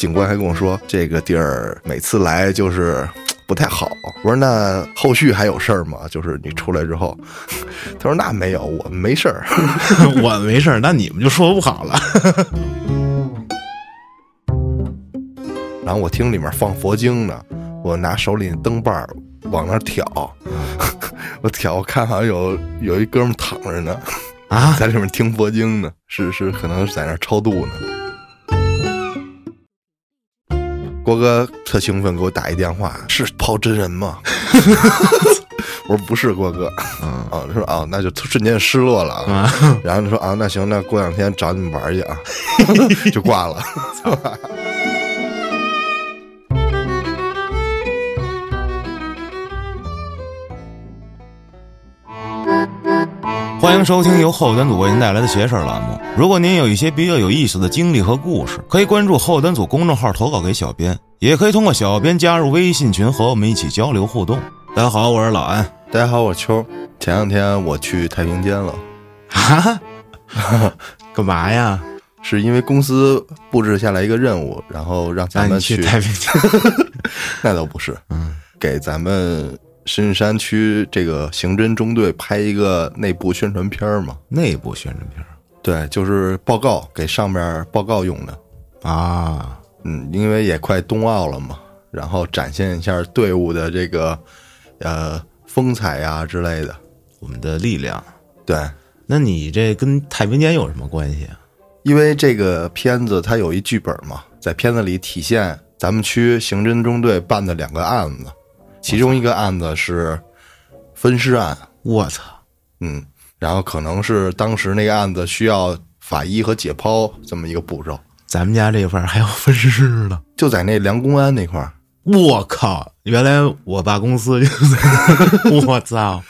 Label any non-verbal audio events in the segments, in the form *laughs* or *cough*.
警官还跟我说，这个地儿每次来就是 *tsk* 不太好。我说那后续还有事儿吗？就是你出来之后，*laughs* 他说那没有，我们没事儿。*laughs* 我没事儿，那你们就说不好了。*laughs* 然后我听里面放佛经呢，我拿手里灯把儿往那儿挑，我挑，我看好像有有一哥们躺着呢，啊，在里面听佛经呢，是是，可能是在那儿超度呢。郭哥特兴奋，给我打一电话，是抛真人吗？*laughs* 我说不是，郭哥。嗯啊，他说啊，那就瞬间失落了啊。啊，然后他说啊，那行，那过两天找你们玩去啊，*laughs* 就挂了。*laughs* 欢迎收听由后端组为您带来的邪事儿栏目。如果您有一些比较有意思的经历和故事，可以关注后端组公众号投稿给小编，也可以通过小编加入微信群和我们一起交流互动。大家好，我是老安。大家好，我是秋。前两天我去太平间了，啊？*laughs* 干嘛呀？是因为公司布置下来一个任务，然后让咱们你去太平间？*laughs* 那倒不是，嗯，给咱们深山区这个刑侦中队拍一个内部宣传片儿嘛。内部宣传片儿对，就是报告给上面报告用的。啊，嗯，因为也快冬奥了嘛，然后展现一下队伍的这个呃风采呀之类的。我们的力量。对，那你这跟太平间有什么关系啊？因为这个片子它有一剧本嘛，在片子里体现咱们区刑侦中队办的两个案子，其中一个案子是分尸案，我操！嗯，然后可能是当时那个案子需要法医和解剖这么一个步骤，咱们家这块儿还有分尸的。就在那梁公安那块儿。我靠！原来我爸公司就在，*laughs* 我操！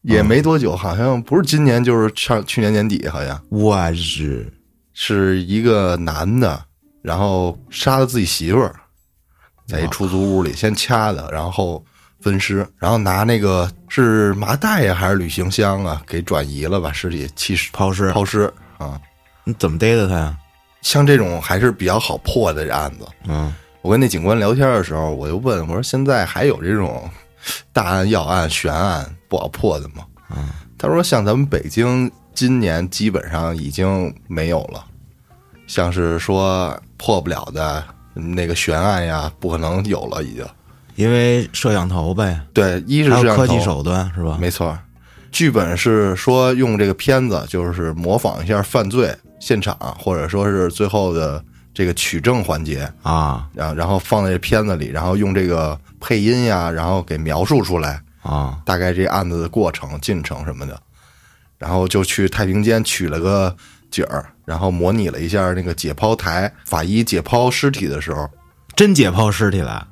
也没多久，好像不是今年，就是上去年年底，好像我日！是一个男的，然后杀了自己媳妇儿，在一出租屋里先掐的，然后分尸，然后拿那个是麻袋呀还是旅行箱啊，给转移了，把尸体弃尸抛尸抛尸啊。你怎么逮的他呀？像这种还是比较好破的案子。嗯，我跟那警官聊天的时候，我就问我说：“现在还有这种大案要案悬案不好破的吗？”嗯，他说：“像咱们北京今年基本上已经没有了，像是说破不了的那个悬案呀，不可能有了，已经。因为摄像头呗，对，一是摄像还有科技手段是吧？没错。剧本是说用这个片子，就是模仿一下犯罪现场，或者说是最后的这个取证环节，啊然后然后放在这片子里，然后用这个配音呀，然后给描述出来，啊！大概这案子的过程、进程什么的，然后就去太平间取了个景儿，然后模拟了一下那个解剖台，法医解剖尸体的时候，真解剖尸体了，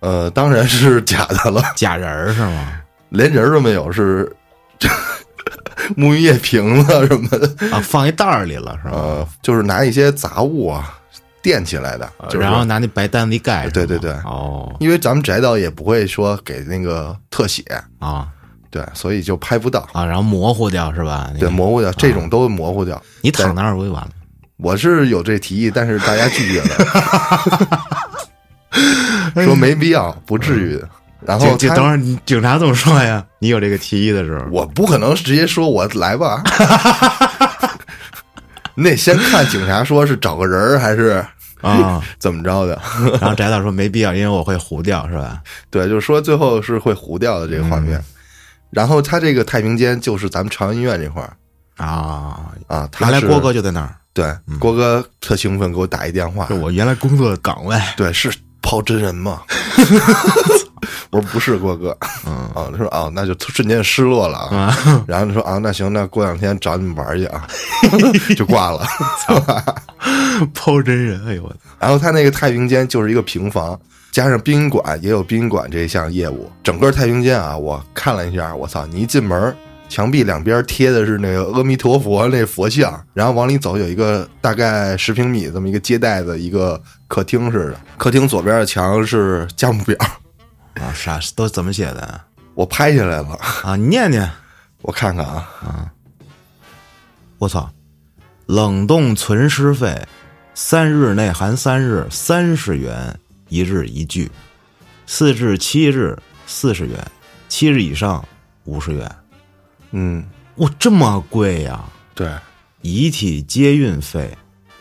呃，当然是假的了，*laughs* 假人儿是吗？连人都没有，是 *laughs* 沐浴液瓶子什么的，啊，放一袋儿里了是吧？呃，就是拿一些杂物啊垫起来的，就是然后拿那白单子一盖，对对对哦。因为咱们宅导也不会说给那个特写，啊对，所以就拍不到。啊，然后模糊掉是吧？对，模糊掉，这种都模糊掉。你躺那儿不就完了？我是有这提议，但是大家拒绝了，*laughs* 说没必要，不至于的。然后就就等会儿你警察怎么说呀？你有这个提议的时候，我不可能直接说我来吧，*laughs* 你得先看警察说是找个人儿还是啊，*laughs* 怎么着的。然后翟导说没必要，因为我会糊掉是吧？对，就是说最后是会糊掉的这个画面。然后他这个太平间就是咱们朝阳医院这块儿啊，啊，原来郭哥就在那儿，对郭哥特兴奋，给我打一电话是，我原来工作的岗位。对，是抛真人吗？*laughs* 我说不是郭哥，嗯啊，他说啊，那就瞬间失落了啊。啊，然后他说啊，那行，那过两天找你们玩去啊，*laughs* 就挂了。抛真人，哎呦我！然后他那个太平间就是一个平房，加上殡仪馆也有殡仪馆这一项业务。整个太平间啊，我看了一下，我操，你一进门，墙壁两边贴的是那个阿弥陀佛那佛像，然后往里走有一个大概十平米这么一个接待的一个客厅似的。客厅左边的墙是价目表，啊，啥都怎么写的啊我拍下来了，*laughs* 啊？你念念，我看看啊，我操！冷冻存尸费三日内含三日，三十元一日一具；四至七日四十元，七日以上五十元。嗯，哇，这么贵呀！对，遗体接运费，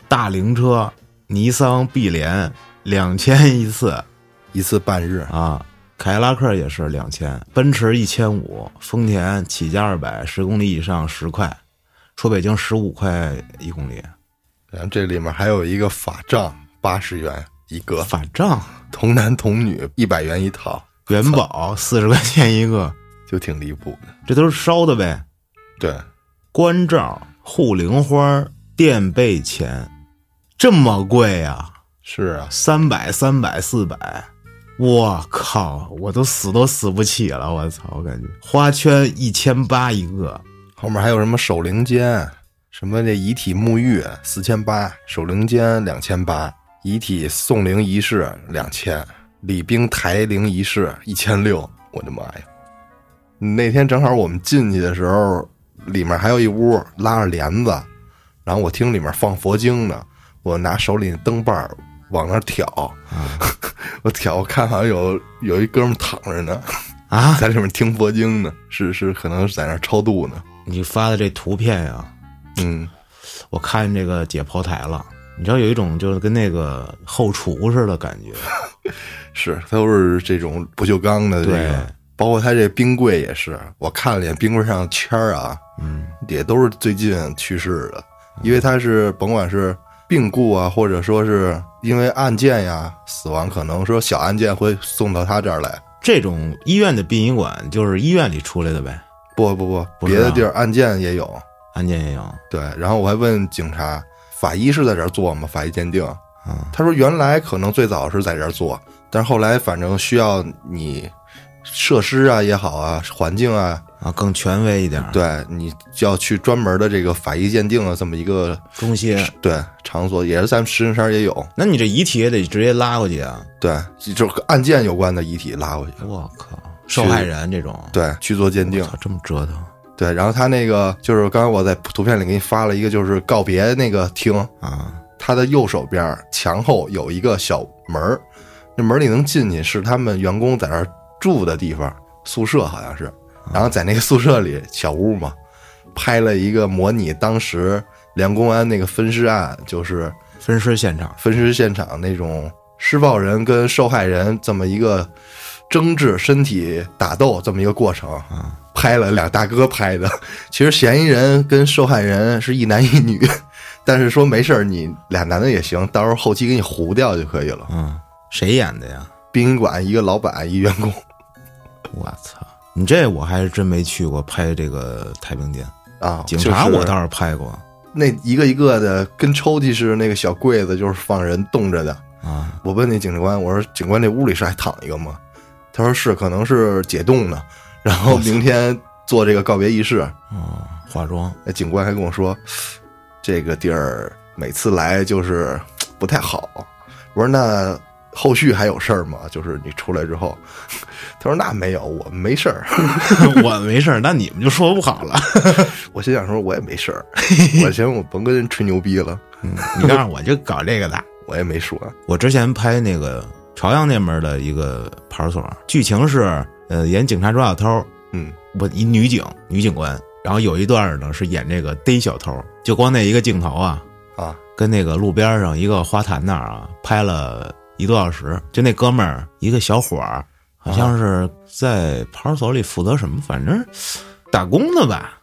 大灵车尼桑碧莲两千一次一次半日，啊，凯迪拉克也是两千，奔驰一千五，丰田起价二百，十公里以上十块，出北京十五块一公里。然后这里面还有一个法杖，八十元一个，法杖、童男童女一百元一套，元宝四十块钱一个，就挺离谱的。这都是烧的呗。对，关照、护灵花、垫背钱，这么贵呀、是啊，三百、三百、四百，我靠，我都死都死不起了，我操！我感觉花圈一千八一个，后面还有什么守灵间，什么这遗体沐浴四千八，守灵间两千八，遗体送灵仪式两千，礼兵抬灵仪式一千六，我的妈呀！那天正好我们进去的时候，里面还有一屋拉着帘子，然后我听里面放佛经呢，我拿手里的灯把儿往那儿挑，我挑，我看好像有有一哥们躺着呢，啊！在里面听佛经呢，是是，可能是在那儿超度呢。你发的这图片呀、嗯，我看见这个解剖台了，你知道有一种就是跟那个后厨似的感觉，*laughs* 是都是这种不锈钢的这对。个，包括它这冰柜也是，我看了眼冰柜上的签儿啊，嗯，也都是最近去世的，因为它是甭管是病故啊，或者说是因为案件呀死亡，可能说小案件会送到他这儿来。这种医院的殡仪馆就是医院里出来的呗，不不不，别的地儿案件也有。案件也有，对，然后我还问警察，法医是在这儿做吗？法医鉴定，啊，他说原来可能最早是在这儿做，但是后来反正需要你设施啊也好啊，环境啊，啊，更权威一点，，对你就要去专门的这个法医鉴定的这么一个中心。对场所，也是咱们石景山也有，那你这遗体也得直接拉过去啊！对，就是和案件有关的遗体拉过去，我靠，受害人这种，对，去做鉴定，，这么折腾对，然后他那个就是刚才我在图片里给你发了一个，就是告别那个厅，啊！他的右手边墙后有一个小门儿，那门里能进去，是他们员工在那儿住的地方，宿舍好像是。然后在那个宿舍里小屋嘛，拍了一个模拟当时梁公安那个分尸案，就是分尸现场，分尸现场那种施暴人跟受害人这么一个争执、身体打斗这么一个过程。啊，拍了俩大哥拍的，*laughs* 其实嫌疑人跟受害人是一男一女，*laughs* 但是说没事儿，你俩男的也行，到时候后期给你糊掉就可以了。嗯，谁演的呀？殡仪馆一个老板，一员工，*laughs* 我操！你这我还是真没去过拍这个太平间，啊，警察我倒是拍过那一个一个的跟抽屉似的那个小柜子，就是放人冻着的。啊。我问那警官，我说警官，这屋里是还躺一个吗？他说是，可能是解冻的，然后明天做这个告别仪式。哦，化妆那警官还跟我说，这个地儿每次来就是 *tsk* 不太好。我说那后续还有事儿吗？就是你出来之后，*laughs* 他说那没有，我们没事儿。*laughs* *laughs* 我没事儿，那你们就说不好了。我心想说我也没事儿，我寻思我甭跟人吹牛逼了，嗯你告诉我就搞这个的。我也没说。我之前拍那个朝阳那门的一个派出所，剧情是呃演警察抓小偷，嗯。我一女警女警官，然后有一段呢是演这个逮小偷，就光那一个镜头啊，啊。跟那个路边上一个花坛那儿啊拍了一多小时，就那哥们儿一个小伙儿，好像是在派出所里负责什么，反正打工的吧，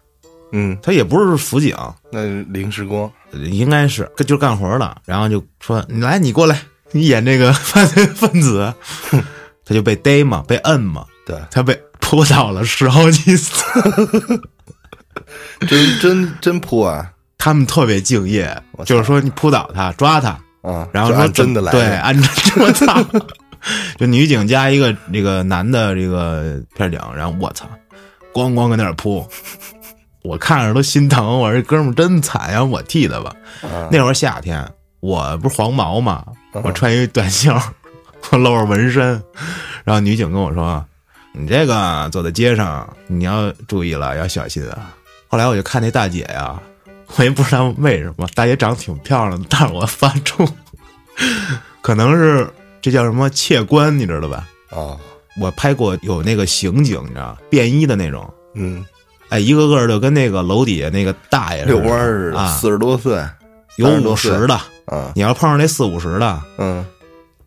嗯，他也不是辅警，那临时工。应该是就干活的，然后就说你来，你过来，你演这个 *laughs* 犯罪分子，他就被逮嘛，被摁嘛，对，他被扑倒了十好几次。*laughs* 真真真扑啊。他们特别敬业就是说你扑倒他，抓他，啊！然后说真的来。对，的，按真我操，*laughs* 就女警加一个这个男的这个片警，然后我操，咣咣搁那儿扑，我看着都心疼，我说这哥们儿真惨呀，我替他吧。啊。那会儿夏天，我不是黄毛嘛，嗯我穿一短袖，*laughs* 我露着纹身，然后女警跟我说：“你这个走在街上，你要注意了，要小心啊。”后来我就看那大姐呀，*laughs* 我也不知道为什么，大姐长得挺漂亮的，但是我发怵，*laughs* 可能是这叫什么窃观，你知道吧？啊，我拍过有那个刑警，你知道便衣的那种，嗯，哎，一个个就跟那个楼底下那个大爷遛弯似的，啊，四十多岁，有30多岁。五十的，嗯，你要碰上那四五十的，嗯，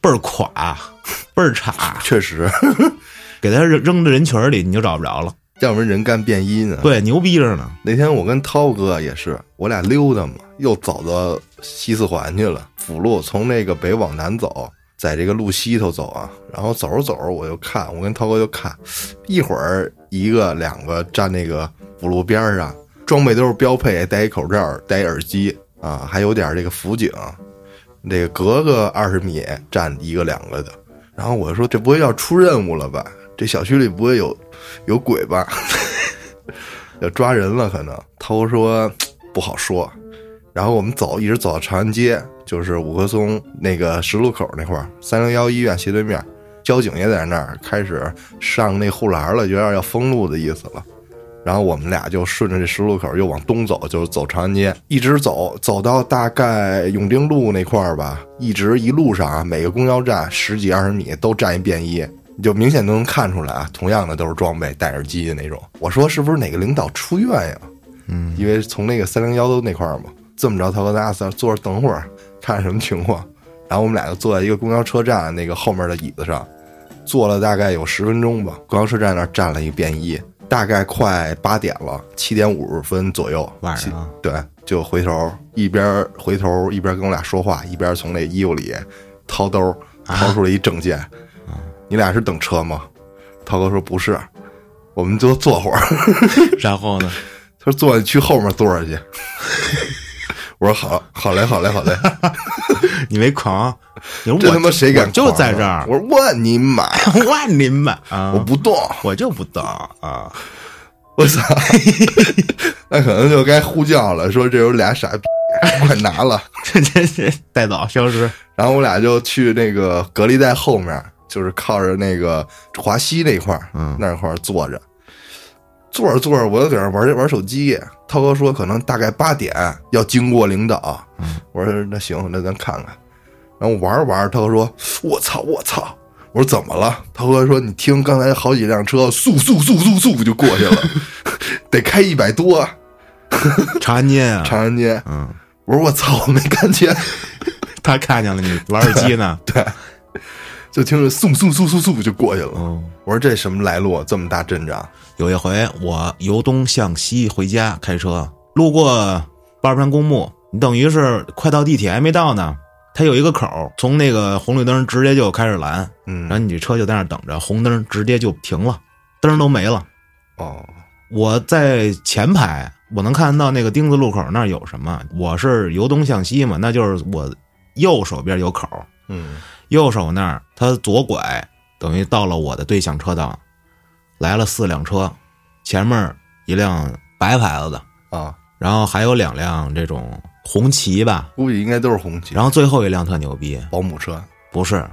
倍儿垮，倍儿差，*laughs* 确实，给他扔扔到人群里，你就找不着了。要不然人干便衣呢。对，牛逼着呢。那天我跟涛哥也是，我俩溜达嘛，又走到西四环去了，辅路从那个北往南走，在这个路西头走啊，然后走着走着我就看，我跟涛哥就看，一会儿一个两个站那个辅路边上，装备都是标配，戴一口罩，戴一耳机啊，还有点这个辅警，这个隔个二十米站一个两个的，然后我说这不会要出任务了吧？这小区里不会有有鬼吧？*laughs* 要抓人了，可能。涛说不好说。然后我们走，一直走到长安街，就是五棵松那个十路口那块儿，三零幺医院斜对面，交警也在那儿开始上那护栏了，有点要封路的意思了。然后我们俩就顺着这十路口又往东走，就是走长安街，一直走，走到大概永定路那块儿吧，一直一路上啊，每个公交站十几二十米都站一便衣，你就明显都能看出来啊，同样的都是装备，戴耳机的那种。我说是不是哪个领导出院呀？嗯，因为从那个三零幺都那块儿嘛，这么着，他和咱俩在坐着等会儿，看什么情况。然后我们俩就坐在一个公交车站那个后面的椅子上，坐了大概有十分钟吧。公交车站那儿站了一便衣，大概快八点了，七点五十分左右，晚上啊对，就回头一边回头一边跟我俩说话，一边从那衣服里掏兜掏出了一证件。你俩是等车吗？涛哥说不是，我们就坐会儿。*laughs* 然后呢？他说坐去后面坐着去。*laughs* 我说好，好嘞，好嘞，好嘞。*laughs* 你没狂？你说这我他妈谁敢我就在这儿，我说万你妈，万您们啊！我不动。我就不动啊！我操，那可能就该呼叫了，说这有俩傻逼，快拿了。这这这带走消失。然后我俩就去那个隔离带后面，就是靠着那个华西那块儿，嗯那块儿坐着，坐着坐着，我就在那玩玩手机。涛哥说可能大概八点要经过领导，嗯我说那行，那咱看看。然后玩着玩着，涛哥说：“我操，我操！”我说怎么了？涛哥说：“你听，刚才好几辆车速速速速速就过去了，*laughs* 得开一百多，*laughs* 长安街啊，长安街。”嗯，我说：“我操，我没看见。*laughs* ”他看见了你玩手机呢。对，就听着嗖嗖嗖嗖嗖就过去了。嗯，我说这什么来路？这么大阵仗？有一回我由东向西回家，开车路过八宝山公墓，你等于是快到地铁还没到呢，它有一个口，从那个红绿灯直接就开始拦，嗯然后你车就在那等着，红灯直接就停了，灯都没了。哦，我在前排，我能看到那个丁字路口那儿有什么。我是由东向西嘛，那就是我右手边有口，嗯右手那儿他左拐，等于到了我的对向车道，来了四辆车，前面一辆白牌子的，啊，然后还有两辆这种红旗吧，估计应该都是红旗，然后最后一辆特牛逼，保姆车。不是，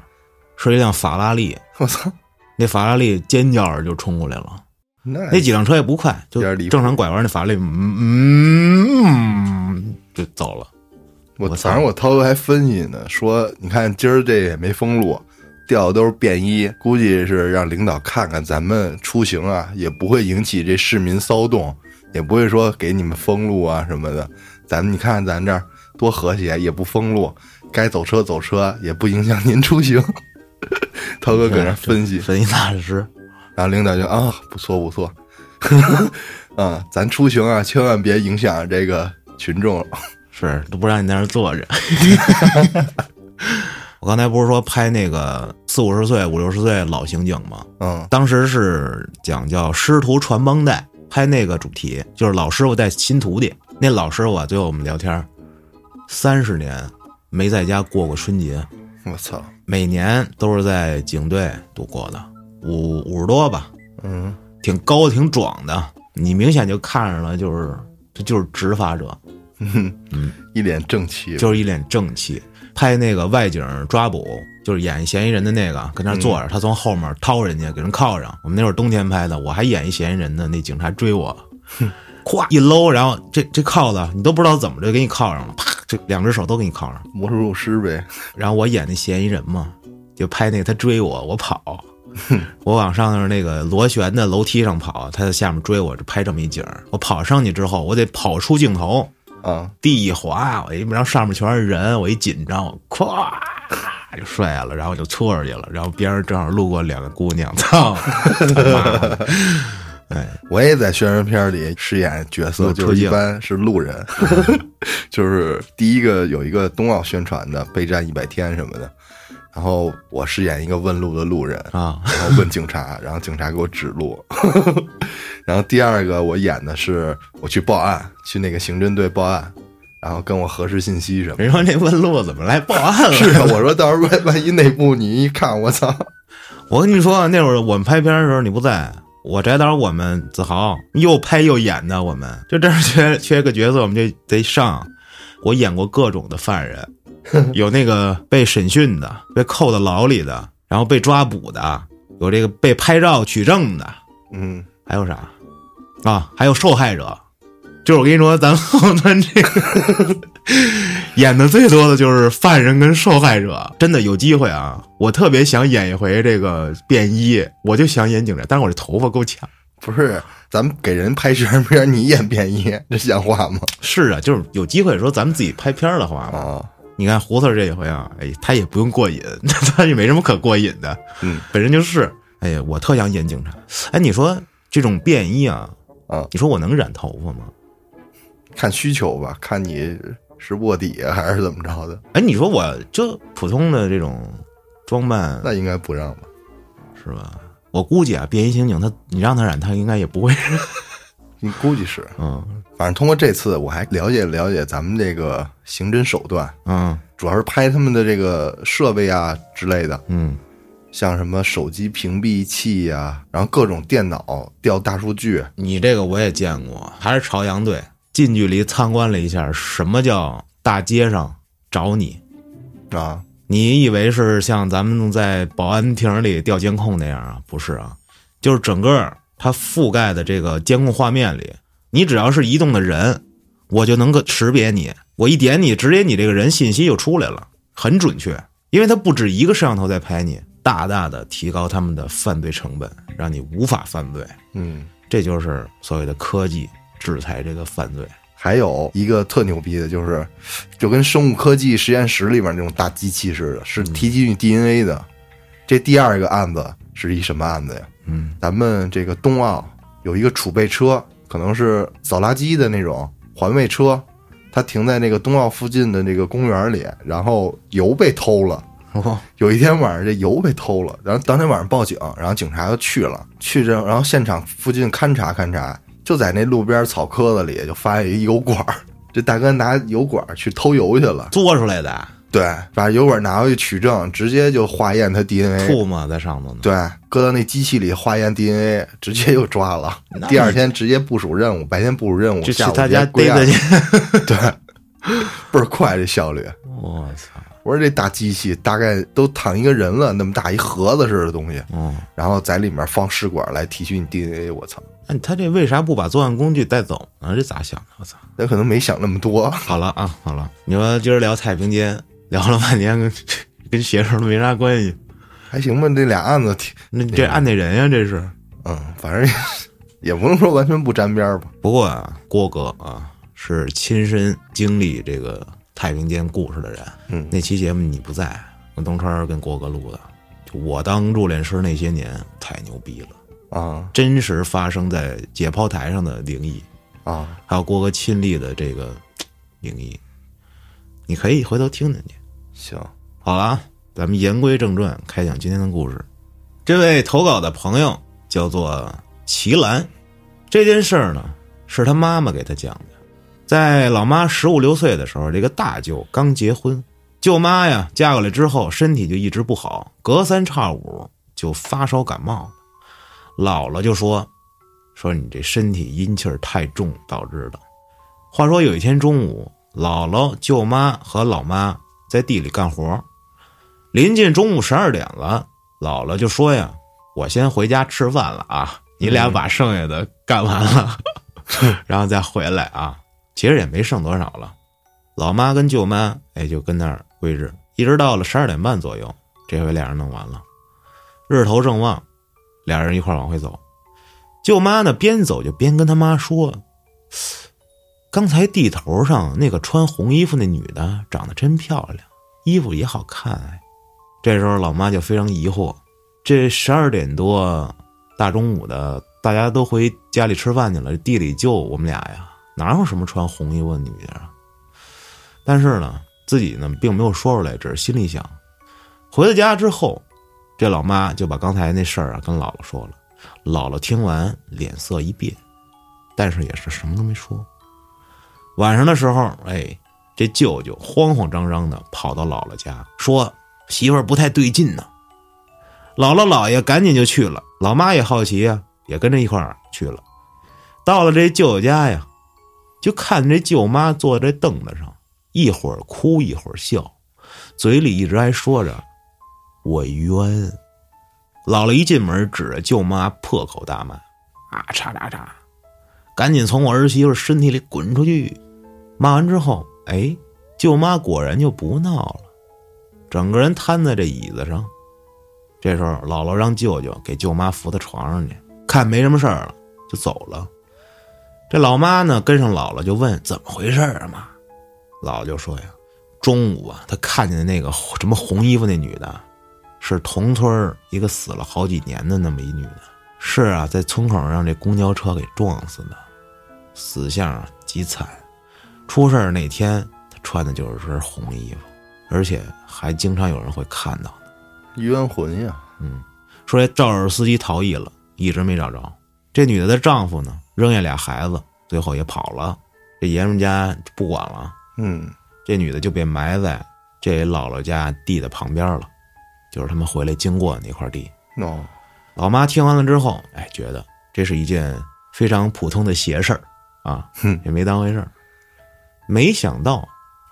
是一辆法拉利，*laughs* 我操，那法拉利尖叫着就冲过来了。那那几辆车也不快，就正常拐弯，那法拉利嗯嗯就走了。我我操早上我涛哥还分析呢，说你看今儿这也没封路，调的都是便衣，估计是让领导看看咱们出行啊，也不会引起这市民骚动，也不会说给你们封路啊什么的。咱们你看咱这儿多和谐，也不封路，该走车走车，也不影响您出行。*laughs* 涛哥搁那分析，分析大师，然后领导就啊，不错不错，啊，*laughs* 咱出行啊，千万别影响这个群众。是都不让你在那儿坐着。*laughs* 我刚才不是说拍那个四五十岁、五六十岁老刑警吗？嗯当时是讲叫师徒传帮带，拍那个主题就是老师傅带新徒弟。那老师傅啊，最后我们聊天，三十年没在家过过春节，我操，每年都是在警队度过的，五五十多吧，嗯挺高挺壮的，你明显就看上了，就是这就是执法者，*laughs* 一脸正气。就是一脸正气。拍那个外景抓捕，就是演嫌疑人的那个，跟那坐着，他从后面掏人家，给人铐上。我们那会儿冬天拍的，我还演一嫌疑人呢，那警察追我，*laughs* 咵一搂，然后这这铐子你都不知道怎么就给你铐上了，啪，这两只手都给你铐上。魔术师呗，*laughs* 然后我演那嫌疑人嘛，就拍那个他追我，我跑，我往上那那个螺旋的楼梯上跑，他在下面追我，就拍这么一景儿。我跑上去之后，我得跑出镜头，啊，地一滑，我一然后上面全是人，我一紧张，我咵就摔下了，然后我就搓出去了，然后边上正好路过两个姑娘，操，哎，我也在宣传片里饰演角色，就是一般是路人，*laughs* 就是第一个有一个冬奥宣传的备战一百天什么的，然后我饰演一个问路的路人，啊，然后问警察，然后警察给我指路。然后第二个我演的是我去报案，去那个刑侦队报案，然后跟我核实信息什么的。人说那问路怎么来报案了？*laughs* 是啊，我说到时候万万一内部你一看，我操，我跟你说，那会儿我们拍片的时候你不在，我翟导我们子豪又拍又演的，我们就这儿缺缺个角色，我们就得上。我演过各种的犯人，*laughs* 有那个被审讯的，被扣到牢里的，然后被抓捕的，有这个被拍照取证的，嗯，还有啥啊？还有受害者。就是我跟你说，咱后端 *laughs* 这个演的最多的就是犯人跟受害者。真的有机会啊，我特别想演一回这个便衣，我就想演警察，但是我这头发够呛。不是，咱们给人拍宣传片，你演便衣，这像话吗？是啊，就是有机会说咱们自己拍片儿的话嘛，啊，你看胡子这一回啊，哎，他也不用过瘾，*laughs* 他也没什么可过瘾的，嗯，本身就是。哎呀，我特想演警察。哎，你说这种便衣啊，啊，你说我能染头发吗？看需求吧，看你是卧底啊 *laughs* 还是怎么着的，哎，你说我就普通的这种装扮那应该不让吧？是吧？我估计啊，便衣刑警他你让他染，他应该也不会。*laughs* 你估计是，嗯反正通过这次，我还了解了解咱们这个刑侦手段，嗯主要是拍他们的这个设备啊之类的，嗯像什么手机屏蔽器呀、然后各种电脑调大数据，你这个我也见过，还是朝阳队近距离参观了一下，什么叫大街上找你？啊，你以为是像咱们在保安亭里调监控那样啊？不是啊，就是整个它覆盖的这个监控画面里，你只要是移动的人，我就能够识别你。我一点你，直接你这个人信息就出来了，很准确，因为它不止一个摄像头在拍你，大大的提高他们的犯罪成本，让你无法犯罪。嗯，这就是所谓的科技制裁这个犯罪。还有一个特牛逼的，就是就跟生物科技实验室里面那种大机器似的，是提取你 DNA 的。这第二个案子是一什么案子呀？嗯咱们这个冬奥有一个储备车，可能是扫垃圾的那种环卫车，它停在那个冬奥附近的那个公园里，然后油被偷了。哦，*laughs* 有一天晚上这油被偷了，然后当天晚上报警，然后警察就去了，去这然后现场附近勘察勘察，就在那路边草棵子里就发现一油管儿，*laughs* 这大哥拿油管儿去偷油去了，做出来的对，把油管拿回去取证，直接就化验他 DNA，吐嘛在上头呢。对，搁到那机器里化验 DNA，直接又抓了。第二天直接部署任务，白天部署任务，就去下午他家归案逮他去。*laughs* 对，倍儿快这效率。我操！我说这大机器大概都躺一个人了，那么大一盒子似的东西，嗯，然后在里面放试管来提取你 DNA，我操，那他这为啥不把作案工具带走呢？这咋想的？我操！他可能没想那么多。好了啊，好了，你说今儿聊太平间，聊了半天跟跟邪事都没啥关系。还行吧，这俩案子挺，那这案内人呀，这是。嗯，反正也不能说完全不沾边儿吧。不过啊，郭哥啊是亲身经历这个太平间故事的人。嗯那期节目你不在，我东川跟郭哥录的。就我当入殓师那些年，太牛逼了，啊真实发生在解剖台上的灵异。啊，还有郭哥亲历的这个灵异，你可以回头听听去。行，好了啊，咱们言归正传，开讲今天的故事。这位投稿的朋友叫做齐兰，这件事儿呢是他妈妈给他讲的。在老妈十五六岁的时候，这个大舅刚结婚，舅妈呀嫁过来之后，身体就一直不好，隔三差五就发烧感冒。姥姥就说：“说你这身体阴气儿太重导致的。”话说有一天中午，姥姥、舅妈和老妈在地里干活，临近中午十二点了，姥姥就说呀：“我先回家吃饭了啊，你俩把剩下的干完了。*laughs* 然后再回来啊。其实也没剩多少了，老妈跟舅妈哎就跟那儿归日，一直到了十二点半左右，这回俩人弄完了，日头正旺，俩人一块往回走。舅妈呢边走就边跟他妈说：“刚才地头上那个穿红衣服那女的长得真漂亮，衣服也好看哎。”这时候老妈就非常疑惑：这十二点多大中午的，大家都回家里吃饭去了，地里就我们俩呀。哪有什么穿红衣服的女的啊？但是呢，自己呢并没有说出来，只是心里想。回到家之后，这老妈就把刚才那事儿啊跟姥姥说了。姥姥听完脸色一变，但是也是什么都没说。晚上的时候，哎，这舅舅慌慌张张的跑到姥姥家，说媳妇儿不太对劲呢。姥姥姥爷赶紧就去了，老妈也好奇呀，也跟着一块儿去了。到了这舅舅家呀。就看这舅妈坐在凳子上，一会儿哭一会儿笑，嘴里一直还说着“我冤”。姥姥一进门，指着舅妈破口大骂：“啊，嚓嚓嚓！赶紧从我儿媳妇身体里滚出去！”骂完之后，哎，舅妈果然就不闹了，整个人瘫在这椅子上。这时候，姥姥让舅舅给舅妈扶到床上去，看没什么事儿了，就走了。这老妈呢，跟上姥姥就问怎么回事啊？妈，姥姥就说呀，中午啊，她看见那个什么红衣服那女的，是同村一个死了好几年的那么一女的，是啊，在村口让这公交车给撞死的，死相极惨。出事那天，她穿的就是身红衣服，而且还经常有人会看到冤魂呀。嗯，说这肇事司机逃逸了，一直没找着。这女的的丈夫呢？扔下俩孩子，最后也跑了，这爷们家不管了。嗯，这女的就被埋在这姥姥家地的旁边了，就是他们回来经过那块地。哦，老妈听完了之后，哎，觉得这是一件非常普通的邪事儿啊，也没当回事儿。没想到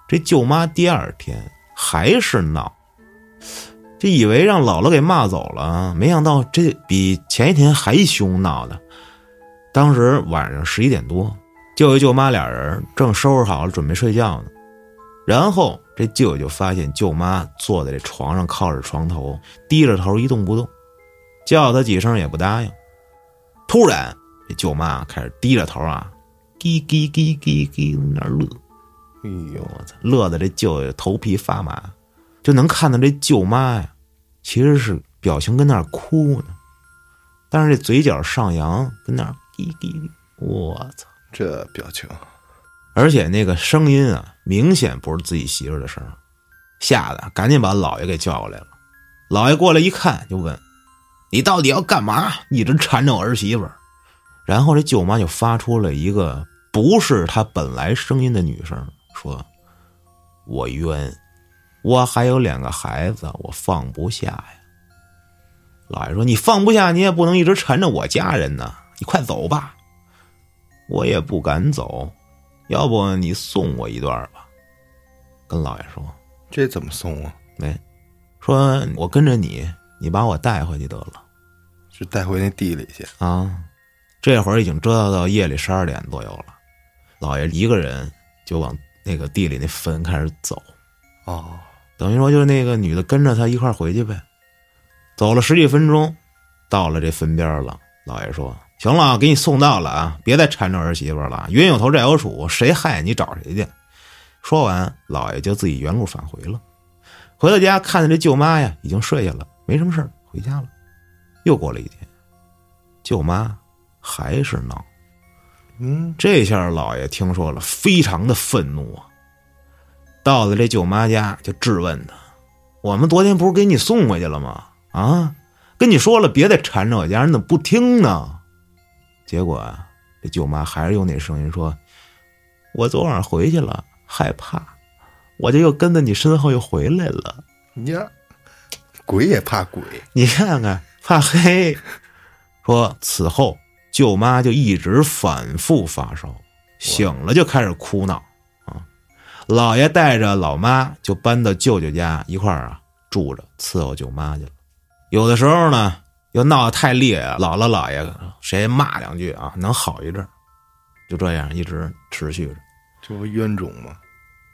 这舅妈第二天还是闹，这以为让姥姥给骂走了，没想到这比前一天还凶闹的。当时晚上十一点多，舅舅舅妈俩人正收拾好了准备睡觉呢，然后这舅舅就发现舅妈坐在这床上靠着床头，低着头一动不动，叫他几声也不答应。突然，这舅妈开始低着头啊，叽叽叽叽叽那乐，哎呦我操，乐的这舅舅头皮发麻，就能看到这舅妈呀，其实是表情跟那儿哭呢，但是这嘴角上扬跟那儿。滴滴，我操！这表情，而且那个声音啊，明显不是自己媳妇的声吓得赶紧把老爷给叫过来了。老爷过来一看，就问：“你到底要干嘛？一直缠着我儿媳妇？”然后这舅妈就发出了一个不是她本来声音的女声，说：“我冤，我还有两个孩子，我放不下呀。”老爷说：“你放不下，你也不能一直缠着我家人呢。”你快走吧，我也不敢走，要不你送我一段吧？跟老爷说，这怎么送啊？没，说我跟着你，你把我带回去得了，就带回那地里去啊。这会儿已经折腾到夜里十二点左右了，老爷一个人就往那个地里那坟开始走。哦，等于说就是那个女的跟着他一块回去呗。走了十几分钟，到了这坟边了，老爷说。行了，给你送到了啊！别再缠着儿媳妇了，冤有头债有主，谁害你找谁去。说完，老爷就自己原路返回了。回到家，看见这舅妈呀，已经睡下了，没什么事回家了。又过了一天，舅妈还是闹。嗯，这下老爷听说了，非常的愤怒啊！到了这舅妈家，就质问她：“我们昨天不是给你送回去了吗？啊，跟你说了，别再缠着我家人，怎么不听呢？”结果啊，这舅妈还是用那声音说：“我昨晚回去了，害怕，我就又跟在你身后又回来了。”呀，鬼也怕鬼，你看看怕黑。说此后舅妈就一直反复发烧，醒了就开始哭闹啊。老爷带着老妈就搬到舅舅家一块儿啊住着，伺候舅妈去了。有的时候呢。又闹得太厉害，姥姥姥爷谁骂两句啊，能好一阵就这样一直持续着。这不冤种吗？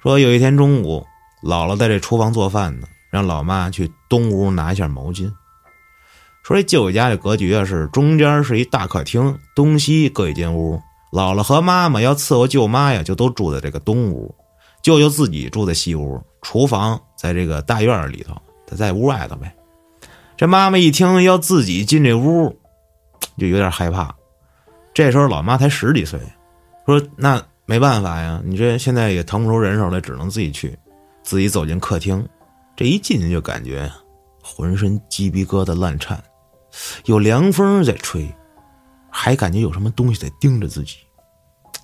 说有一天中午，姥姥在这厨房做饭呢，让老妈去东屋拿一下毛巾。说这舅舅家的格局啊，是中间是一大客厅，东西各一间屋。姥姥和妈妈要伺候舅妈呀，就都住在这个东屋，舅舅自己住在西屋，厨房在这个大院里头，他在屋外头呗。这妈妈一听要自己进这屋，就有点害怕。这时候老妈才十几岁，说那没办法呀，你这现在也腾不出人手来，只能自己去。自己走进客厅，这一进去就感觉浑身鸡皮疙瘩乱颤，有凉风在吹，还感觉有什么东西在盯着自己。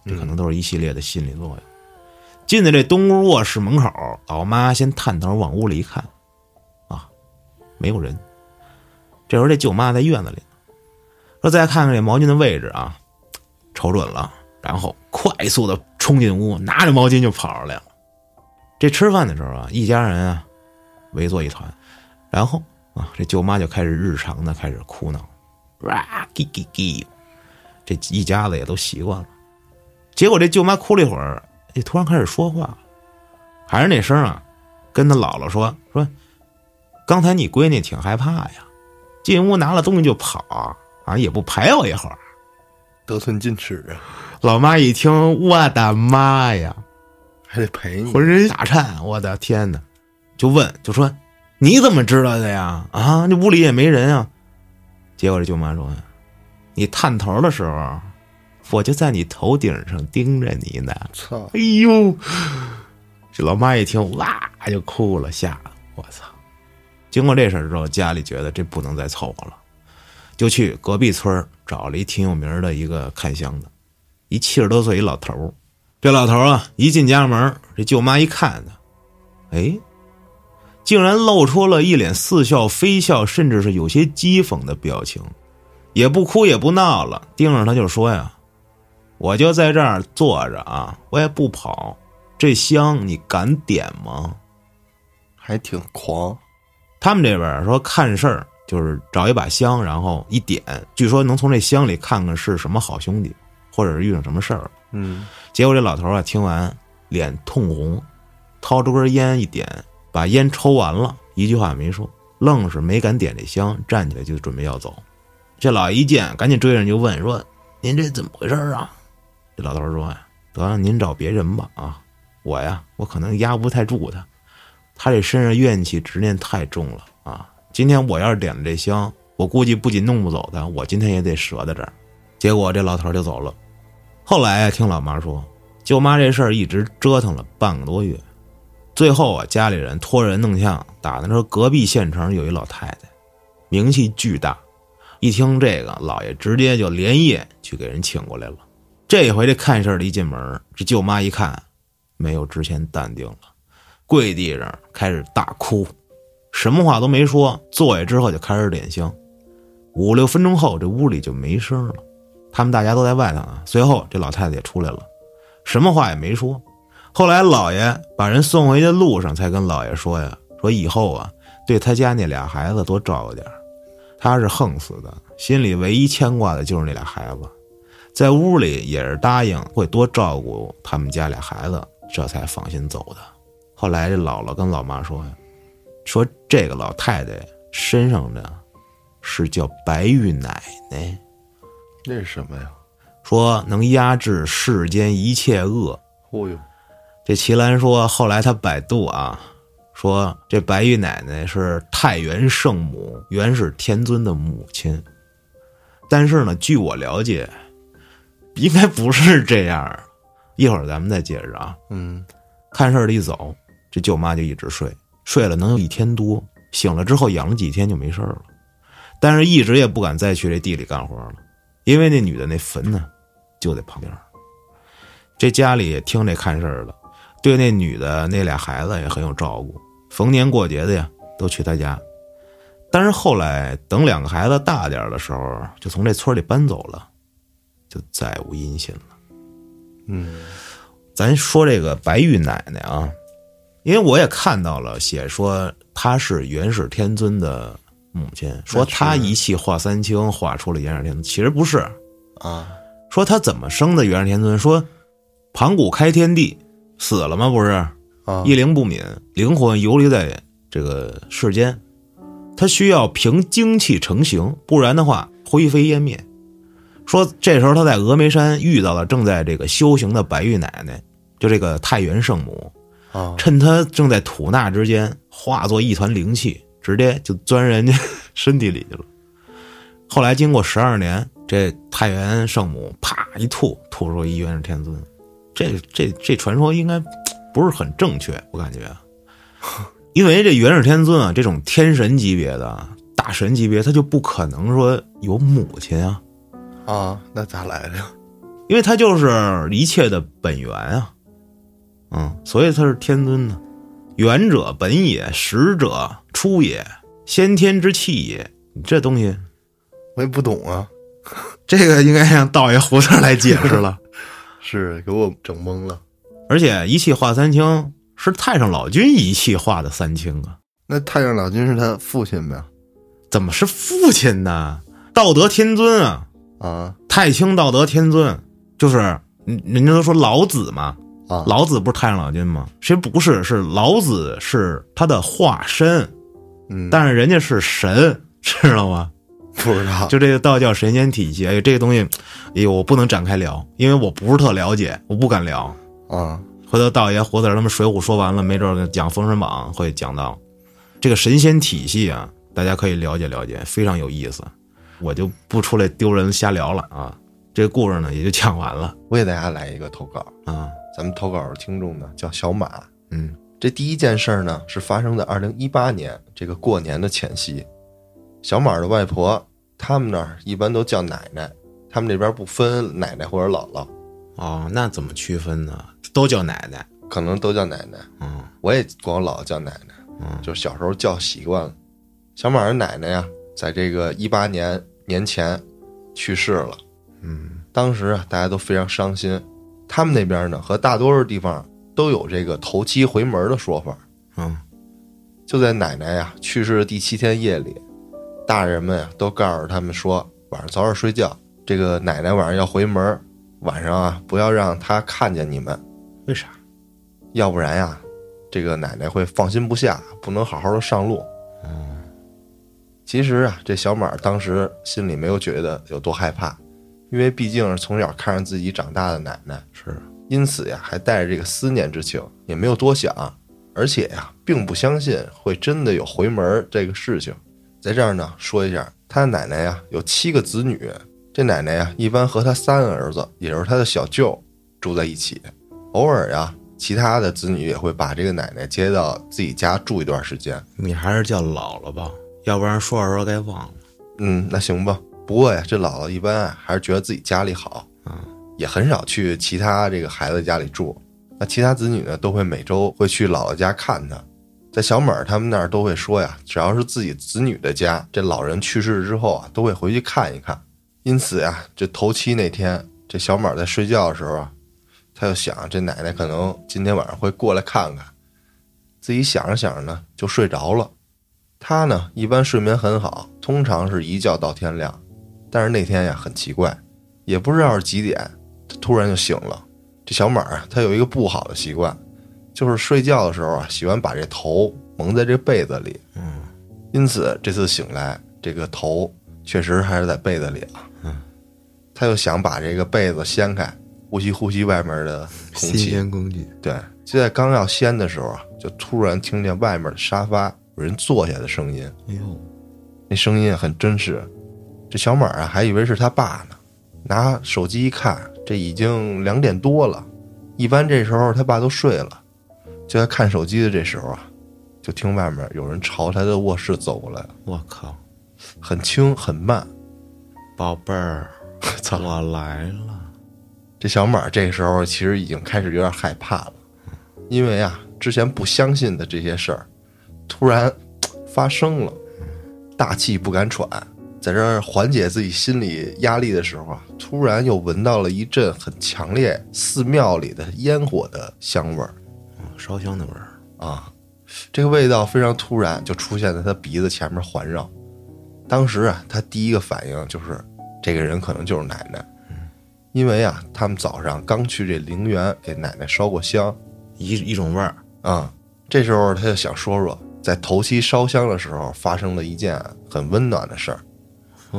这可能都是一系列的心理作用。进的这东屋卧室门口，老妈先探头往屋里一看，啊，没有人。这时候这舅妈在院子里，说再看看这毛巾的位置啊，瞅准了，然后快速的冲进屋，拿着毛巾就跑出来了。这吃饭的时候啊，一家人啊围坐一团，然后啊，这舅妈就开始日常的开始哭闹，哇叽叽叽，这一家子也都习惯了。结果这舅妈哭了一会儿，哎，突然开始说话，还是那声啊，跟他姥姥说说，刚才你闺女挺害怕呀，进屋拿了东西就跑啊，也不陪我一会儿。得寸进尺啊！老妈一听，我的妈呀！还得陪你，浑身打颤，我的天哪！就问，就说你怎么知道的呀？啊，这屋里也没人啊。结果这舅妈说：“你探头的时候，我就在你头顶上盯着你呢。”操！哎呦，这老妈一听，哇就哭了，吓得我操！经过这事儿之后，家里觉得这不能再凑合了，就去隔壁村找了一挺有名的一个看相的，一七十多岁一老头儿。这老头啊，一进家门，这舅妈一看他，哎，竟然露出了一脸似笑非笑，甚至是有些讥讽的表情，也不哭也不闹了，盯着他就说呀：“我就在这儿坐着啊，我也不跑。这香你敢点吗？”还挺狂。他们这边说看事儿就是找一把香，然后一点，据说能从这香里看看是什么好兄弟，或者是遇上什么事儿。嗯，结果这老头啊，听完脸通红，掏出根烟一点，把烟抽完了，一句话也没说，愣是没敢点这香，站起来就准备要走。这老爷一见，赶紧追上就问说：“您这怎么回事啊？”这老头说：“呀，得了，您找别人吧啊，我呀，我可能压不太住他，他这身上怨气执念太重了啊。今天我要是点了这香，我估计不仅弄不走他，我今天也得折在这儿。”结果这老头就走了。后来听老妈说，舅妈这事儿一直折腾了半个多月，最后啊，家里人托人弄呛，打听说隔壁县城有一老太太，名气巨大。一听这个，老爷直接就连夜去给人请过来了。这回这看事儿的一进门，这舅妈一看，没有之前淡定了，跪地上开始大哭，什么话都没说，坐下之后就开始点香。五六分钟后，这屋里就没声了。他们大家都在外头啊。随后这老太太也出来了，什么话也没说。后来老爷把人送回去的路上，才跟老爷说呀：“说以后啊，对他家那俩孩子多照顾点他是横死的，心里唯一牵挂的就是那俩孩子，在屋里也是答应会多照顾他们家俩孩子，这才放心走的。”后来这姥姥跟老妈说呀：“说这个老太太身上的，是叫白玉奶奶。”那是什么呀？说能压制世间一切恶。哦呦，这齐兰说，后来他百度啊，说这白玉奶奶是太原圣母元始天尊的母亲。但是呢，据我了解，应该不是这样。一会儿咱们再接着啊。嗯，看事儿的一走，这舅妈就一直睡，睡了能有一天多。醒了之后养了几天就没事了，但是一直也不敢再去这地里干活了。因为那女的那坟呢，就在旁边。这家里也听这看事儿的，对那女的那俩孩子也很有照顾，逢年过节的呀都去她家。但是后来等两个孩子大点的时候，就从这村里搬走了，就再无音信了。嗯，咱说这个白玉奶奶啊，因为我也看到了写说她是元始天尊的。母亲说：“他一气化三清，化出了元始天尊。其实不是，啊，说他怎么生的元始天尊？说盘古开天地死了吗？不是，啊一灵不泯，灵魂游离在这个世间，他需要凭精气成形，不然的话灰飞烟灭。说这时候他在峨眉山遇到了正在这个修行的白玉奶奶，就这个太元圣母，啊趁他正在吐纳之间，化作一团灵气，直接就钻人家 *laughs* 身体里去了。后来经过十二年，这太原圣母啪一吐，吐出一元始天尊。这这这传说应该不是很正确，我感觉，*laughs* 因为这元始天尊啊，这种天神级别的大神级别，他就不可能说有母亲啊，啊，那咋来的呀？因为他就是一切的本源啊，嗯，所以他是天尊呢。元者本也，始者出也，先天之气也。你这东西，我也不懂啊，*laughs* 这个应该让道爷胡子来解释了。*laughs* 是给我整懵了。而且一气化三清是太上老君一气化的三清啊，那太上老君是他父亲呗？怎么是父亲呢？道德天尊啊，啊太清道德天尊就是，人人家都说老子嘛，啊，老子不是太上老君吗？其实不是，是老子是他的化身，嗯，但是人家是神，*laughs* 知道吗？不知道。就这个道教神仙体系，哎，这个东西，哎呦，我不能展开聊，因为我不是特了解，我不敢聊。啊，回头道爷胡子儿他们《水浒》说完了，没准儿讲《封神榜》会讲到。这个神仙体系啊，大家可以了解了解，非常有意思。我就不出来丢人瞎聊了啊，这个故事呢也就讲完了。我给大家来一个投稿，啊，咱们投稿的听众呢叫小马。嗯这第一件事儿呢是发生在二零一八年这个过年的前夕。小马的外婆他们那儿一般都叫奶奶，他们那边不分奶奶或者姥姥，哦，那怎么区分呢？都叫奶奶，可能都叫奶奶。嗯我也管我姥姥叫奶奶，嗯就是小时候叫习惯了。小马的奶奶呀，在这个一八年年前去世了。嗯当时啊，大家都非常伤心。他们那边呢，和大多数地方都有这个头七回门的说法。嗯就在奶奶呀去世的第七天夜里，大人们呀都告诉他们说，晚上早点睡觉。这个奶奶晚上要回门，晚上啊不要让她看见你们，为啥？要不然呀，这个奶奶会放心不下，不能好好的上路。嗯其实啊，这小马当时心里没有觉得有多害怕，因为毕竟是从小看着自己长大的奶奶，是因此呀，还带着这个思念之情，也没有多想，而且呀，并不相信会真的有回门这个事情。在这儿呢，说一下，他的奶奶呀有七个子女，这奶奶呀一般和他三个儿子，也就是他的小舅住在一起，偶尔呀，其他的子女也会把这个奶奶接到自己家住一段时间。你还是叫姥姥吧，要不然说着说着该忘了。嗯，那行吧。不过呀，这姥姥一般啊还是觉得自己家里好，嗯，也很少去其他这个孩子家里住。那其他子女呢，都会每周会去姥姥家看他。在小美儿他们那儿都会说呀，只要是自己子女的家，这老人去世之后啊，都会回去看一看。因此呀，这头七那天，这小美儿在睡觉的时候啊，他就想这奶奶可能今天晚上会过来看看。自己想着想着呢，就睡着了。他呢，一般睡眠很好，通常是一觉到天亮。但是那天呀，很奇怪，也不知道是几点，他突然就醒了。这小马啊，他有一个不好的习惯，就是睡觉的时候啊，喜欢把这头蒙在这被子里。嗯，因此这次醒来，这个头确实还是在被子里啊。嗯，他又想把这个被子掀开，呼吸呼吸外面的空新气。鲜空气。对，就在刚要掀的时候啊，就突然听见外面的沙发有人坐下的声音。哎呦，那声音很真实。这小马啊，还以为是他爸呢，拿手机一看，这已经两点多了。一般这时候他爸都睡了，就在看手机的这时候啊，就听外面有人朝他的卧室走过来，我靠，很轻很慢。宝贝儿，*laughs* 操！我来了。这小马这时候其实已经开始有点害怕了，因为啊，之前不相信的这些事儿，突然发生了，大气不敢喘。在这儿缓解自己心理压力的时候啊，突然又闻到了一阵很强烈寺庙里的烟火的香味儿嗯烧香的味儿。啊！这个味道非常突然，就出现在他鼻子前面环绕。当时啊，他第一个反应就是这个人可能就是奶奶，因为啊，他们早上刚去这陵园给奶奶烧过香一一种味儿。啊、这时候他就想说说，在头七烧香的时候发生了一件很温暖的事儿。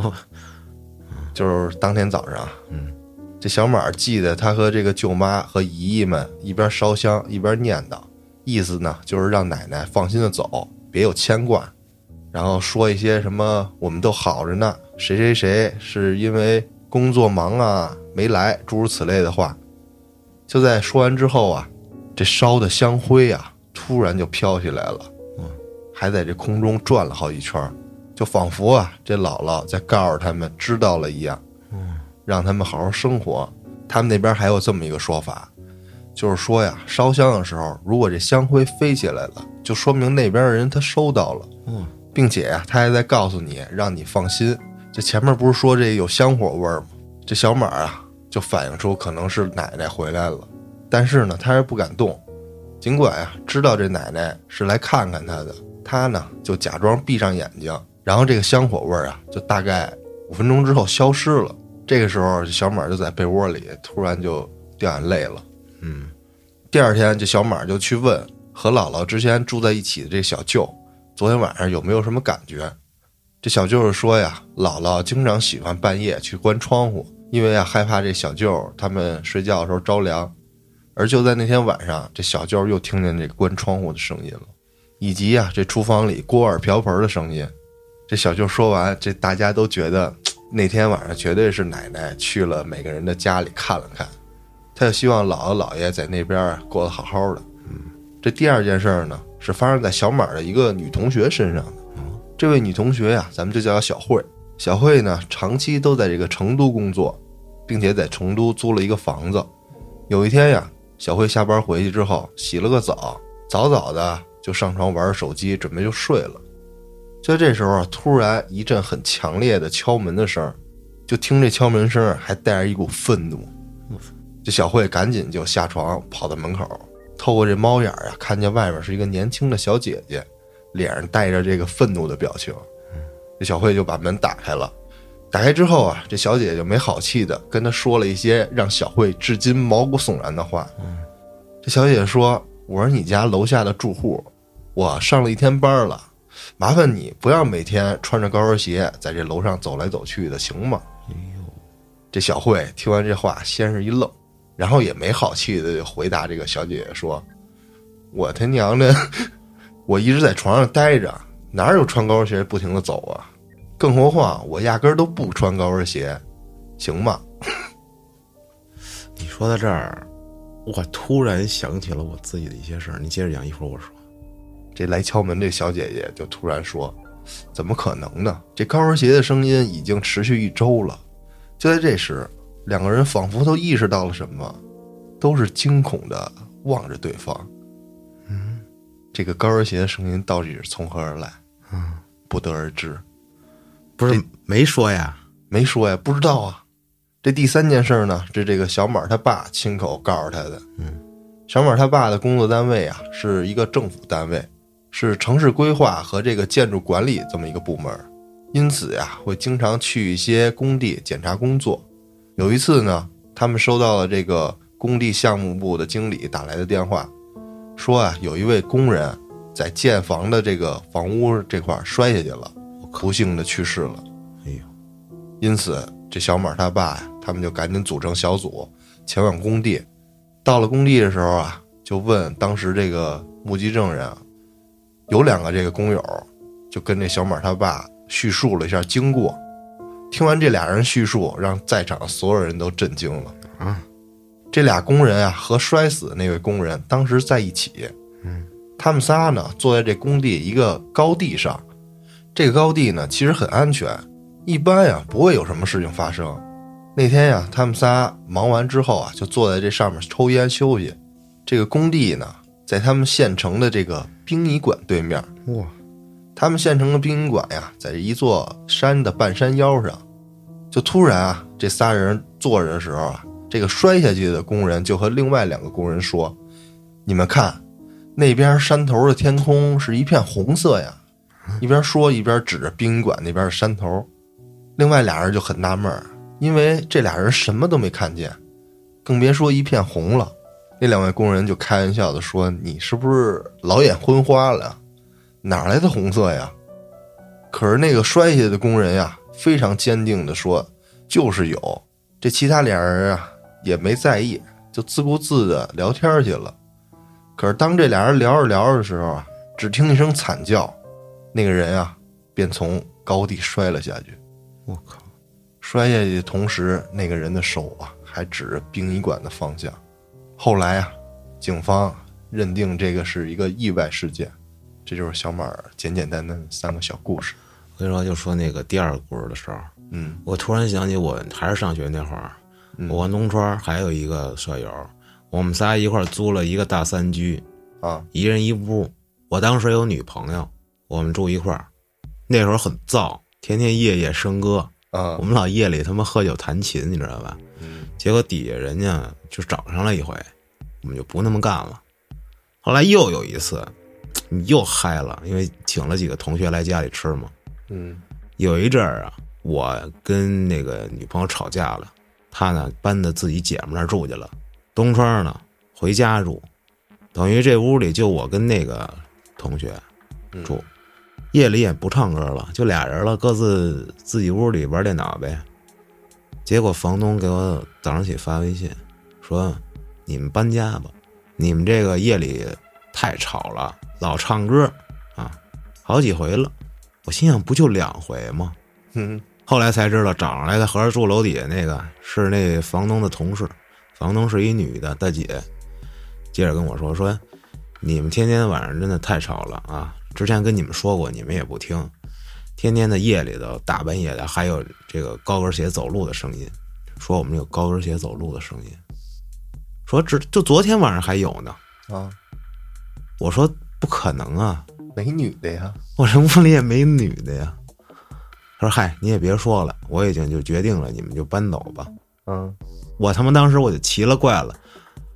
*laughs* 就是当天早上，嗯，这小马记得他和这个舅妈和姨姨们一边烧香一边念叨，意思呢就是让奶奶放心的走，别有牵挂，然后说一些什么我们都好着呢，谁谁谁是因为工作忙啊没来，诸如此类的话。就在说完之后啊，这烧的香灰啊突然就飘起来了，嗯，还在这空中转了好几圈，就仿佛啊这姥姥在告诉他们知道了一样。嗯让他们好好生活。他们那边还有这么一个说法，就是说呀，烧香的时候，如果这香灰飞起来了，就说明那边的人他收到了，嗯，并且呀，他还在告诉你，让你放心。这前面不是说这有香火味儿吗？这小马啊，就反映出可能是奶奶回来了，但是呢，他还不敢动。尽管呀，知道这奶奶是来看看他的，他呢就假装闭上眼睛，然后这个香火味儿啊，就大概五分钟之后消失了。这个时候，小马就在被窝里突然就掉眼泪了。嗯，第二天，这小马就去问和姥姥之前住在一起的这小舅，昨天晚上有没有什么感觉？这小舅是说呀，姥姥经常喜欢半夜去关窗户，因为啊害怕这小舅他们睡觉的时候着凉。而就在那天晚上，这小舅又听见这关窗户的声音了，以及啊这厨房里锅碗瓢盆的声音。这小舅说完，这大家都觉得那天晚上绝对是奶奶去了每个人的家里看了看，他就希望姥姥姥爷在那边过得好好的。嗯，这第二件事儿呢，是发生在小马的一个女同学身上的。这位女同学呀、咱们就叫她小慧。小慧呢，长期都在这个成都工作，并且在成都租了一个房子。有一天呀，小慧下班回去之后，洗了个澡，早早的就上床玩手机，准备就睡了。就在这时候啊，突然一阵很强烈的敲门的声儿，就听这敲门声儿还带着一股愤怒。这小慧赶紧就下床跑到门口，透过这猫眼儿啊，看见外面是一个年轻的小姐姐，脸上带着这个愤怒的表情。这小慧就把门打开了。打开之后啊，这小姐姐就没好气的跟她说了一些让小慧至今毛骨悚然的话。这小姐姐说：“我是你家楼下的住户，我上了一天班了，麻烦你不要每天穿着高跟鞋在这楼上走来走去的，行吗？”哎呦，这小慧听完这话，先是一愣，然后也没好气的就回答这个小姐姐说：“我他娘的，*laughs* 我一直在床上待着，哪有穿高跟鞋不停的走啊？更何况我压根都不穿高跟鞋，行吗？*laughs* 你说到这儿，我突然想起了我自己的一些事儿。你接着讲，一会儿我说。这来敲门这小姐姐就突然说：“怎么可能呢？这高跟鞋的声音已经持续一周了。”就在这时，两个人仿佛都意识到了什么，都是惊恐的望着对方。嗯，这个高跟鞋的声音到底是从何而来？嗯，不得而知，不是没说呀？没说呀，不知道啊。这第三件事呢，是这个小马他爸亲口告诉他的。嗯，小马他爸的工作单位啊，是一个政府单位，是城市规划和这个建筑管理这么一个部门，因此呀，会经常去一些工地检查工作。有一次呢，他们收到了这个工地项目部的经理打来的电话，说啊，有一位工人在建房的这个房屋这块儿摔下去了，不幸的去世了。哎呦，因此，这小马他爸呀，他们就赶紧组成小组前往工地。到了工地的时候啊，就问当时这个目击证人啊，有两个这个工友，就跟这小马他爸叙述了一下经过。听完这俩人叙述，让在场所有人都震惊了。啊，这俩工人啊，和摔死的那位工人当时在一起。嗯，他们仨呢，坐在这工地一个高地上。这个高地呢，其实很安全，一般呀不会有什么事情发生。那天呀，他们仨忙完之后啊，就坐在这上面抽烟休息。这个工地呢，在他们县城的这个殡仪馆对面。哇，他们县城的殡仪馆呀，在一座山的半山腰上。就突然啊，这仨人坐着的时候啊，这个摔下去的工人就和另外两个工人说：“你们看，那边山头的天空是一片红色呀。*laughs* ”一边说一边指着殡仪馆那边的山头。另外俩人就很纳闷儿，因为这俩人什么都没看见，更别说一片红了。那两位工人就开玩笑的说：“你是不是老眼昏花了？哪来的红色呀？”可是那个摔下的工人呀，非常坚定的说：“就是有。”这其他俩人啊也没在意，就自顾自的聊天去了。可是当这俩人聊着聊着的时候啊，只听一声惨叫，那个人啊便从高地摔了下去。我靠！摔下去的同时，那个人的手啊还指着殡仪馆的方向。后来啊，警方认定这个是一个意外事件。这就是小马儿简简单单的三个小故事。我跟你说，就说那个第二个故事的时候，嗯我突然想起我还是上学那会儿，我跟东川还有一个舍友，我们仨一块儿租了一个大三居，啊一人一屋。我当时有女朋友，我们住一块儿，那时候很燥，天天夜夜笙歌，啊我们老夜里他妈喝酒弹琴，你知道吧？嗯结果底下人家就找上了一回，我们就不那么干了。后来又有一次，你又嗨了，因为请了几个同学来家里吃嘛。嗯有一阵儿啊，我跟那个女朋友吵架了，她呢搬到自己姐们那儿住去了，东川呢回家住，等于这屋里就我跟那个同学住，夜里也不唱歌了，就俩人了，各自自己屋里玩电脑呗。结果房东给我早上起发微信，说你们搬家吧，你们这个夜里太吵了，老唱歌啊，好几回了。我心想，不就两回吗？嗯 *laughs* 后来才知道，找上来的合着住楼底下那个是那房东的同事，房东是一女的大姐。接着跟我说说，你们天天晚上真的太吵了啊！之前跟你们说过，你们也不听，天天的夜里头大半夜的还有这个高跟鞋走路的声音，说我们有高跟鞋走路的声音，说只就昨天晚上还有呢。啊，我说不可能啊，没女的呀。我这屋里也没女的呀。他说：“嗨，你也别说了，我已经就决定了，你们就搬走吧。嗯”我他妈当时我就奇了怪了，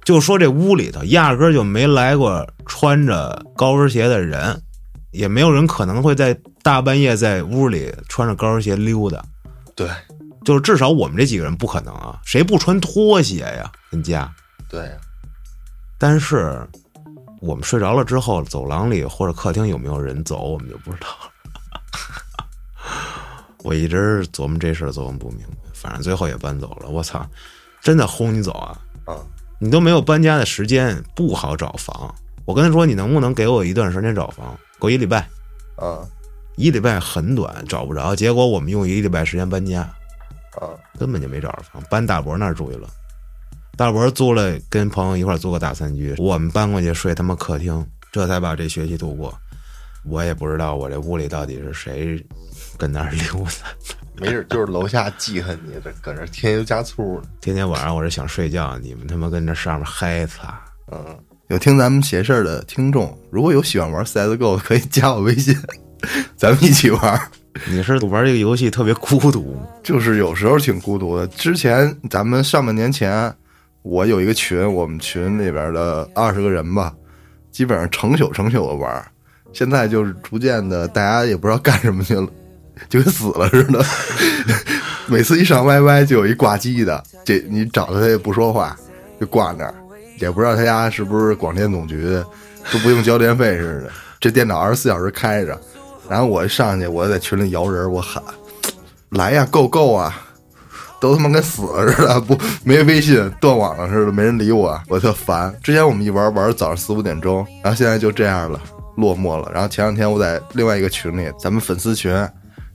就说这屋里头压根就没来过穿着高跟鞋的人，也没有人可能会在大半夜在屋里穿着高跟鞋溜达。对就是至少我们这几个人不可能啊，谁不穿拖鞋呀？跟家。对，但是我们睡着了之后，走廊里或者客厅有没有人走，我们就不知道了。*laughs* 我一直琢磨这事儿，琢磨不明白。反正最后也搬走了。我操，真的轰你走啊！啊你都没有搬家的时间，不好找房。我跟他说，你能不能给我一段时间找房？给我一礼拜，啊一礼拜很短，找不着。结果我们用一礼拜时间搬家，啊根本就没找着房，搬大伯那儿住去了。大伯租了，跟朋友一块儿租个大三居，我们搬过去睡他妈客厅，这才把这学期度过。我也不知道我这屋里到底是谁跟那儿溜达。没事 *laughs* 就是楼下记恨你，这搁那添油加醋呢。天天晚上我这想睡觉，你们他妈跟这上面嗨擦。嗯，有听咱们闲事儿的听众，如果有喜欢玩 CSGO，的可以加我微信，*laughs* 咱们一起玩。你是玩这个游戏特别孤独？就是有时候挺孤独的。之前咱们上半年前，我有一个群，我们群里边的二十个人吧，基本上成宿成宿的玩。现在就是逐渐的，大家也不知道干什么去了，就跟死了似的。*laughs* 每次一上 YY 就有一挂机的，这你找他他也不说话，就挂那儿，也不知道他家是不是广电总局，都不用交电费似的。这电脑二十四小时开着，然后我上去，我在群里摇人，我喊来呀，够够啊！都他妈跟死了似的，不没微信，断网了似的，没人理我，我特烦。之前我们一玩玩早上四五点钟，然后现在就这样了，落寞了。然后前两天我在另外一个群里，咱们粉丝群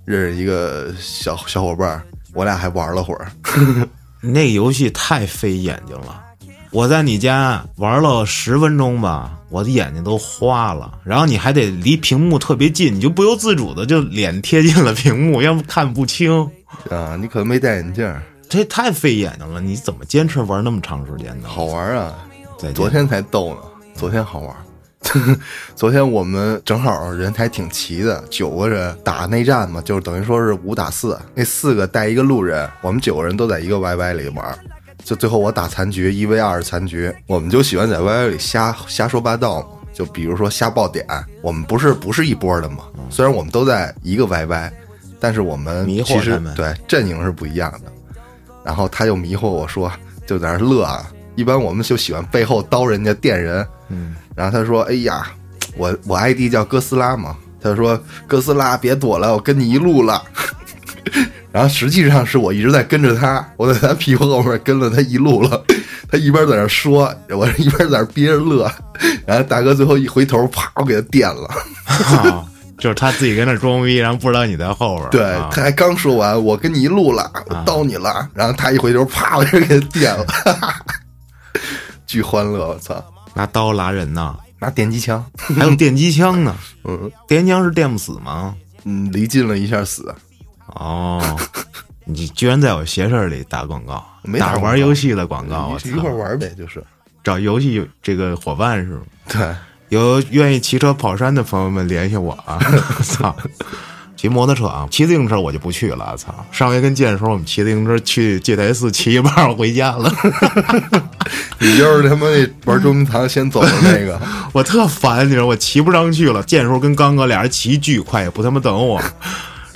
认识一个小小伙伴，我俩还玩了会儿。*laughs* 那游戏太费眼睛了。我在你家玩了十分钟吧，我的眼睛都花了。然后你还得离屏幕特别近，你就不由自主的就脸贴近了屏幕，*laughs* 要不看不清。啊，你可能没戴眼镜，这太费眼睛了，你怎么坚持玩那么长时间呢？好玩啊！昨天才逗呢，昨天好玩。*laughs* 昨天我们正好人还挺齐的，九个人打内战嘛，就是等于说是五打四，那四个带一个路人，我们九个人都在一个 YY 里玩。就最后我打残局，一 v 二残局，我们就喜欢在 YY 里瞎瞎说八道嘛。就比如说瞎爆点，我们不是不是一波的嘛。虽然我们都在一个 YY，但是我们其实对阵营是不一样的。然后他又迷惑我说，就在那乐啊。一般我们就喜欢背后刀人家电人，嗯，然后他说：“哎呀，我我 ID 叫哥斯拉嘛。”他说：“哥斯拉，别躲了，我跟你一路了。”然后实际上是我一直在跟着他，我在他屁股后面跟了他一路了。他一边在那说，我一边在那憋着乐。然后大哥最后一回头，啪，我给他电了。啊就是他自己跟那装逼，然后不知道你在后边。对，啊他还刚说完，我跟你一路了，我刀你了。然后他一回头，啪，我就给他电了，*laughs* 巨欢乐！我操，拿刀拉人呐，拿电击枪，还有电击枪呢。嗯电击枪是电不死吗？嗯，离近了一下死。哦，你居然在我鞋事里打广告，打没打玩游戏的广告，我一一块！玩呗，就是找游戏这个伙伴是吗？对。有愿意骑车跑山的朋友们联系我啊！*laughs* 操，骑摩托车啊，骑自行车我就不去了。操，上回跟建的时候，我们骑自行车去戒台寺，骑一半我回家了。*laughs* 你就是他妈那玩捉迷藏先走的那个，*laughs* 我特烦，你知道，我骑不上去了。建的时候跟刚哥俩人骑巨快，也不他妈等我，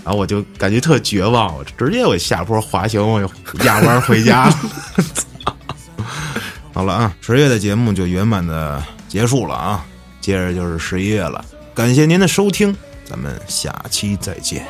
然后我就感觉特绝望，我直接我下坡滑行，我压弯回家了。*laughs* 好了啊，十月的节目就圆满的结束了啊，接着就是十一月了，感谢您的收听，咱们下期再见。